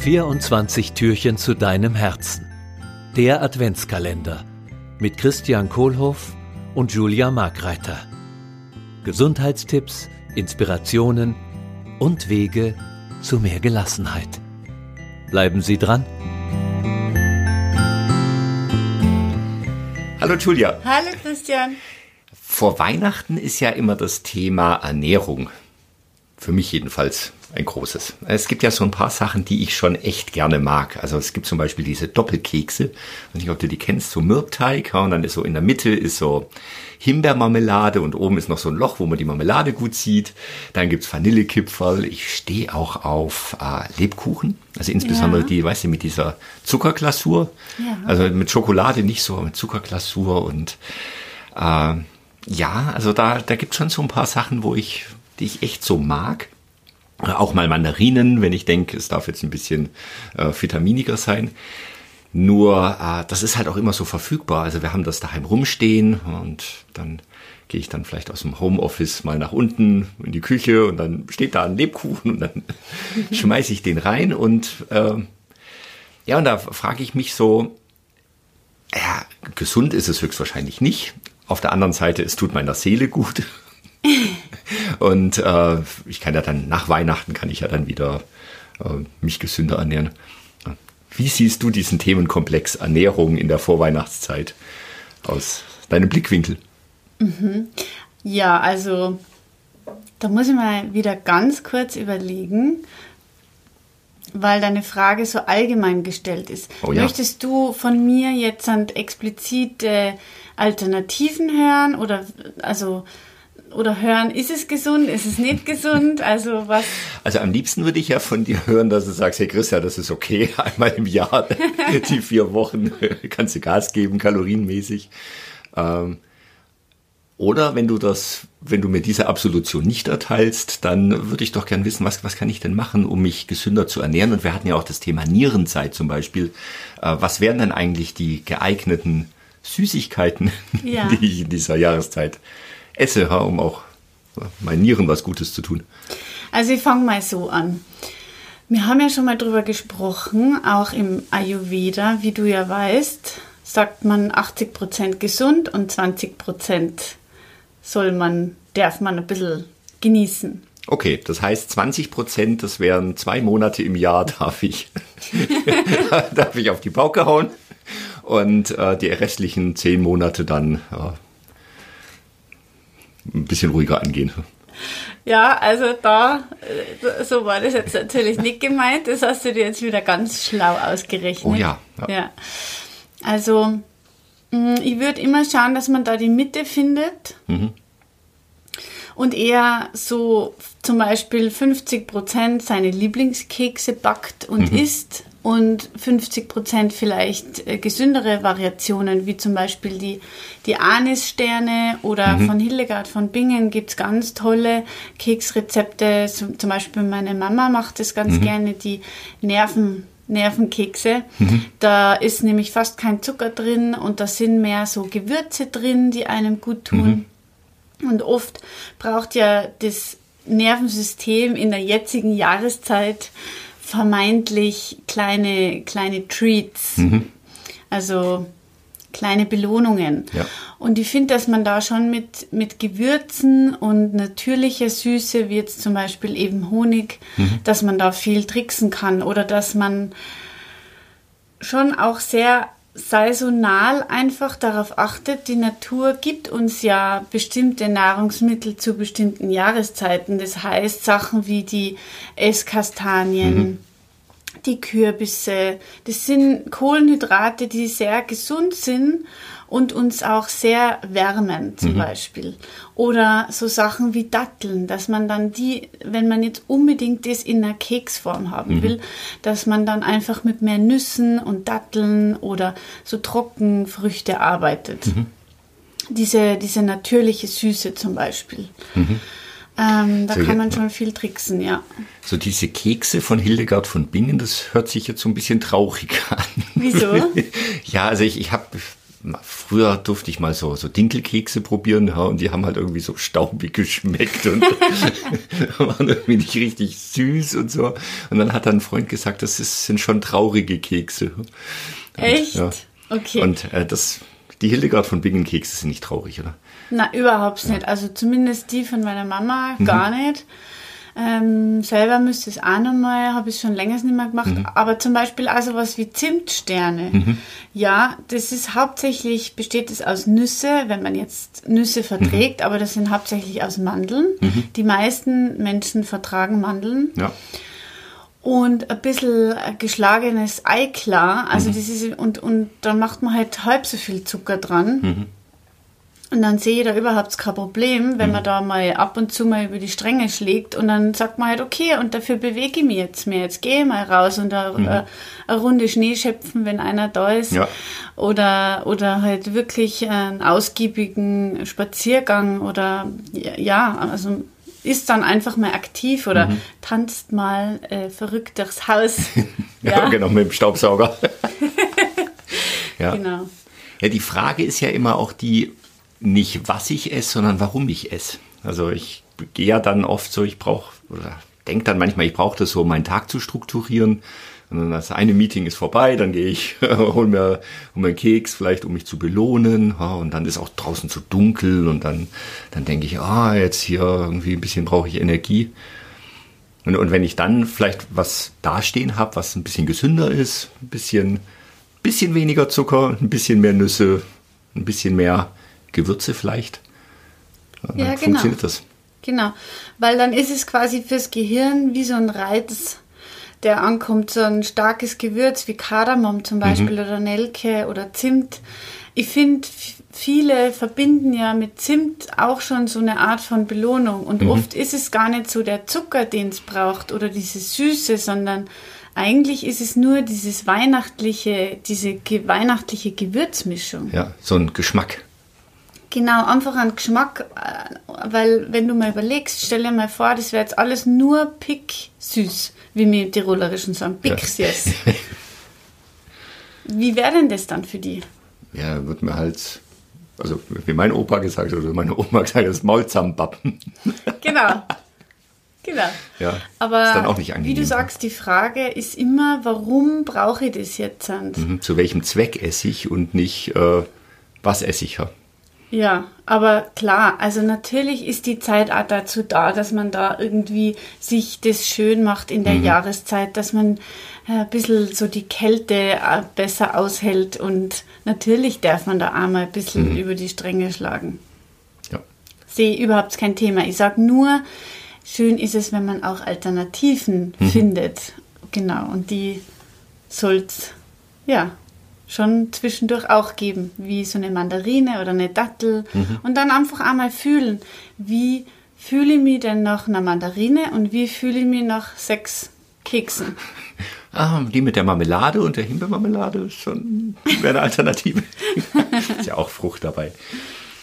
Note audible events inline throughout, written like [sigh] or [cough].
24 Türchen zu deinem Herzen. Der Adventskalender mit Christian Kohlhoff und Julia Markreiter. Gesundheitstipps, Inspirationen und Wege zu mehr Gelassenheit. Bleiben Sie dran. Hallo Julia. Hallo Christian. Vor Weihnachten ist ja immer das Thema Ernährung. Für mich jedenfalls ein großes. Es gibt ja so ein paar Sachen, die ich schon echt gerne mag. Also es gibt zum Beispiel diese Doppelkekse. Ich weiß nicht, ob du die kennst, so Mürbteig. Und dann ist so in der Mitte ist so Himbeermarmelade und oben ist noch so ein Loch, wo man die Marmelade gut sieht. Dann gibt's Vanillekipferl. Ich stehe auch auf äh, Lebkuchen. Also insbesondere ja. die, weißt du, mit dieser Zuckerglasur. Ja. Also mit Schokolade nicht so, aber mit Zuckerglasur und äh, ja, also da, da gibt's schon so ein paar Sachen, wo ich, die ich echt so mag. Auch mal Mandarinen, wenn ich denke, es darf jetzt ein bisschen äh, vitaminiger sein. Nur, äh, das ist halt auch immer so verfügbar. Also wir haben das daheim rumstehen und dann gehe ich dann vielleicht aus dem Homeoffice mal nach unten in die Küche und dann steht da ein Lebkuchen und dann [laughs] schmeiße ich den rein und äh, ja, und da frage ich mich so, ja, gesund ist es höchstwahrscheinlich nicht. Auf der anderen Seite, es tut meiner Seele gut. Und äh, ich kann ja dann nach Weihnachten kann ich ja dann wieder äh, mich gesünder ernähren. Wie siehst du diesen Themenkomplex Ernährung in der Vorweihnachtszeit aus deinem Blickwinkel? Mhm. Ja, also da muss ich mal wieder ganz kurz überlegen, weil deine Frage so allgemein gestellt ist. Oh ja. Möchtest du von mir jetzt explizite Alternativen hören oder also oder hören, ist es gesund, ist es nicht gesund? Also was? Also am liebsten würde ich ja von dir hören, dass du sagst, hey Christian, das ist okay, [laughs] einmal im Jahr, [laughs] die vier Wochen [laughs] kannst du Gas geben, kalorienmäßig. Ähm, oder wenn du das, wenn du mir diese Absolution nicht erteilst, dann würde ich doch gern wissen, was, was kann ich denn machen, um mich gesünder zu ernähren? Und wir hatten ja auch das Thema Nierenzeit zum Beispiel. Äh, was wären denn eigentlich die geeigneten Süßigkeiten, ja. die ich in dieser Jahreszeit esse, um auch meinen Nieren was Gutes zu tun? Also ich fange mal so an. Wir haben ja schon mal drüber gesprochen, auch im Ayurveda, wie du ja weißt, sagt man 80% gesund und 20% soll man, darf man ein bisschen genießen. Okay, das heißt 20 Prozent, das wären zwei Monate im Jahr, [laughs] darf ich, [laughs] darf ich auf die Pauke hauen und äh, die restlichen zehn Monate dann äh, ein bisschen ruhiger angehen. Ja, also da, äh, so war das jetzt natürlich nicht gemeint. Das hast du dir jetzt wieder ganz schlau ausgerechnet. Oh ja. Ja. ja. Also, mm, ich würde immer schauen, dass man da die Mitte findet. Mhm. Und eher so zum Beispiel 50 Prozent seine Lieblingskekse backt und mhm. isst und 50 Prozent vielleicht äh, gesündere Variationen, wie zum Beispiel die, die Anissterne oder mhm. von Hildegard von Bingen gibt es ganz tolle Keksrezepte. Zum Beispiel meine Mama macht es ganz mhm. gerne, die Nerven, Nervenkekse. Mhm. Da ist nämlich fast kein Zucker drin und da sind mehr so Gewürze drin, die einem gut tun. Mhm. Und oft braucht ja das Nervensystem in der jetzigen Jahreszeit vermeintlich kleine, kleine Treats. Mhm. Also kleine Belohnungen. Ja. Und ich finde, dass man da schon mit, mit Gewürzen und natürlicher Süße, wie jetzt zum Beispiel eben Honig, mhm. dass man da viel tricksen kann oder dass man schon auch sehr saisonal einfach darauf achtet, die Natur gibt uns ja bestimmte Nahrungsmittel zu bestimmten Jahreszeiten. Das heißt, Sachen wie die Esskastanien, mhm. die Kürbisse, das sind Kohlenhydrate, die sehr gesund sind und uns auch sehr wärmen zum mhm. Beispiel. Oder so Sachen wie Datteln, dass man dann die, wenn man jetzt unbedingt das in einer Keksform haben mhm. will, dass man dann einfach mit mehr Nüssen und Datteln oder so Trockenfrüchte arbeitet. Mhm. Diese, diese natürliche Süße zum Beispiel. Mhm. Ähm, da so, kann man schon viel tricksen, ja. So diese Kekse von Hildegard von Bingen, das hört sich jetzt so ein bisschen traurig an. Wieso? [laughs] ja, also ich, ich habe früher durfte ich mal so, so Dinkelkekse probieren, ja, und die haben halt irgendwie so staubig geschmeckt und [laughs] waren irgendwie nicht richtig süß und so. Und dann hat dann ein Freund gesagt, das ist, sind schon traurige Kekse. Und, Echt? Ja. Okay. Und äh, das, die Hildegard von Bingen Kekse sind nicht traurig, oder? Na, überhaupt nicht. Also zumindest die von meiner Mama mhm. gar nicht. Ähm, selber müsste es auch nochmal, habe ich schon länger nicht mehr gemacht. Mhm. Aber zum Beispiel auch sowas wie Zimtsterne. Mhm. Ja, das ist hauptsächlich, besteht es aus Nüsse, wenn man jetzt Nüsse verträgt, mhm. aber das sind hauptsächlich aus Mandeln. Mhm. Die meisten Menschen vertragen Mandeln. Ja. Und ein bisschen geschlagenes Eiklar. Also mhm. das ist, und, und dann macht man halt halb so viel Zucker dran. Mhm. Und dann sehe ich da überhaupt kein Problem, wenn mhm. man da mal ab und zu mal über die Stränge schlägt und dann sagt man halt, okay, und dafür bewege ich mich jetzt mehr. Jetzt gehe ich mal raus und eine, mhm. eine, eine Runde Schnee schöpfen, wenn einer da ist. Ja. Oder, oder halt wirklich einen ausgiebigen Spaziergang oder ja, also ist dann einfach mal aktiv oder mhm. tanzt mal äh, verrückt durchs Haus. [laughs] ja, ja, genau, mit dem Staubsauger. [laughs] ja. Genau. Ja, die Frage ist ja immer auch die, nicht was ich esse, sondern warum ich esse. Also ich gehe ja dann oft so, ich brauche, oder denke dann manchmal, ich brauche das so, meinen Tag zu strukturieren. Und dann das eine Meeting ist vorbei, dann gehe ich, [laughs] hol mir, hol mir einen Keks, vielleicht um mich zu belohnen. Und dann ist auch draußen zu dunkel und dann, dann denke ich, ah, jetzt hier irgendwie ein bisschen brauche ich Energie. Und, und wenn ich dann vielleicht was dastehen habe, was ein bisschen gesünder ist, ein bisschen, bisschen weniger Zucker, ein bisschen mehr Nüsse, ein bisschen mehr Gewürze vielleicht. Dann ja, genau. funktioniert das. Genau, weil dann ist es quasi fürs Gehirn wie so ein Reiz, der ankommt, so ein starkes Gewürz wie Kardamom zum Beispiel mhm. oder Nelke oder Zimt. Ich finde, viele verbinden ja mit Zimt auch schon so eine Art von Belohnung und mhm. oft ist es gar nicht so der Zucker, den es braucht oder diese Süße, sondern eigentlich ist es nur dieses weihnachtliche, diese ge weihnachtliche Gewürzmischung. Ja, so ein Geschmack. Genau, einfach an Geschmack, äh, weil wenn du mal überlegst, stell dir mal vor, das wäre jetzt alles nur pick süß, wie wir im Tirolerischen sagen, pick süß. Ja. [laughs] wie wäre denn das dann für die? Ja, wird mir halt, also wie mein Opa gesagt hat, oder meine Oma [laughs] gesagt hat, das Maul zusammenbappen. [laughs] Genau. Genau. Ja, Aber ist dann auch nicht angenehm. wie du sagst, die Frage ist immer, warum brauche ich das jetzt? Mhm, zu welchem Zweck esse ich und nicht, äh, was esse ich? Ja. Ja, aber klar, also natürlich ist die Zeit auch dazu da, dass man da irgendwie sich das schön macht in der mhm. Jahreszeit, dass man äh, ein bisschen so die Kälte äh, besser aushält und natürlich darf man da auch mal ein bisschen mhm. über die Stränge schlagen. Ja. Sehe überhaupt kein Thema. Ich sage nur, schön ist es, wenn man auch Alternativen mhm. findet. Genau, und die soll's, ja, schon zwischendurch auch geben, wie so eine Mandarine oder eine Dattel. Mhm. Und dann einfach einmal fühlen, wie fühle ich mich denn nach einer Mandarine und wie fühle ich mich nach sechs Keksen. [laughs] Ah, die mit der Marmelade und der Himbeermarmelade ist schon eine Alternative. [laughs] ist ja auch Frucht dabei.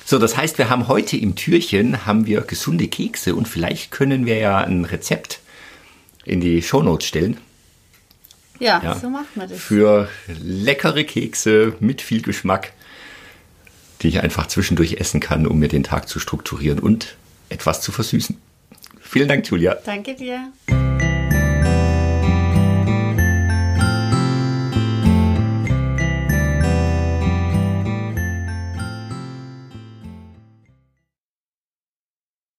So, das heißt, wir haben heute im Türchen haben wir gesunde Kekse und vielleicht können wir ja ein Rezept in die Shownotes stellen. Ja, ja, so macht man das. Für leckere Kekse mit viel Geschmack, die ich einfach zwischendurch essen kann, um mir den Tag zu strukturieren und etwas zu versüßen. Vielen Dank, Julia. Danke dir.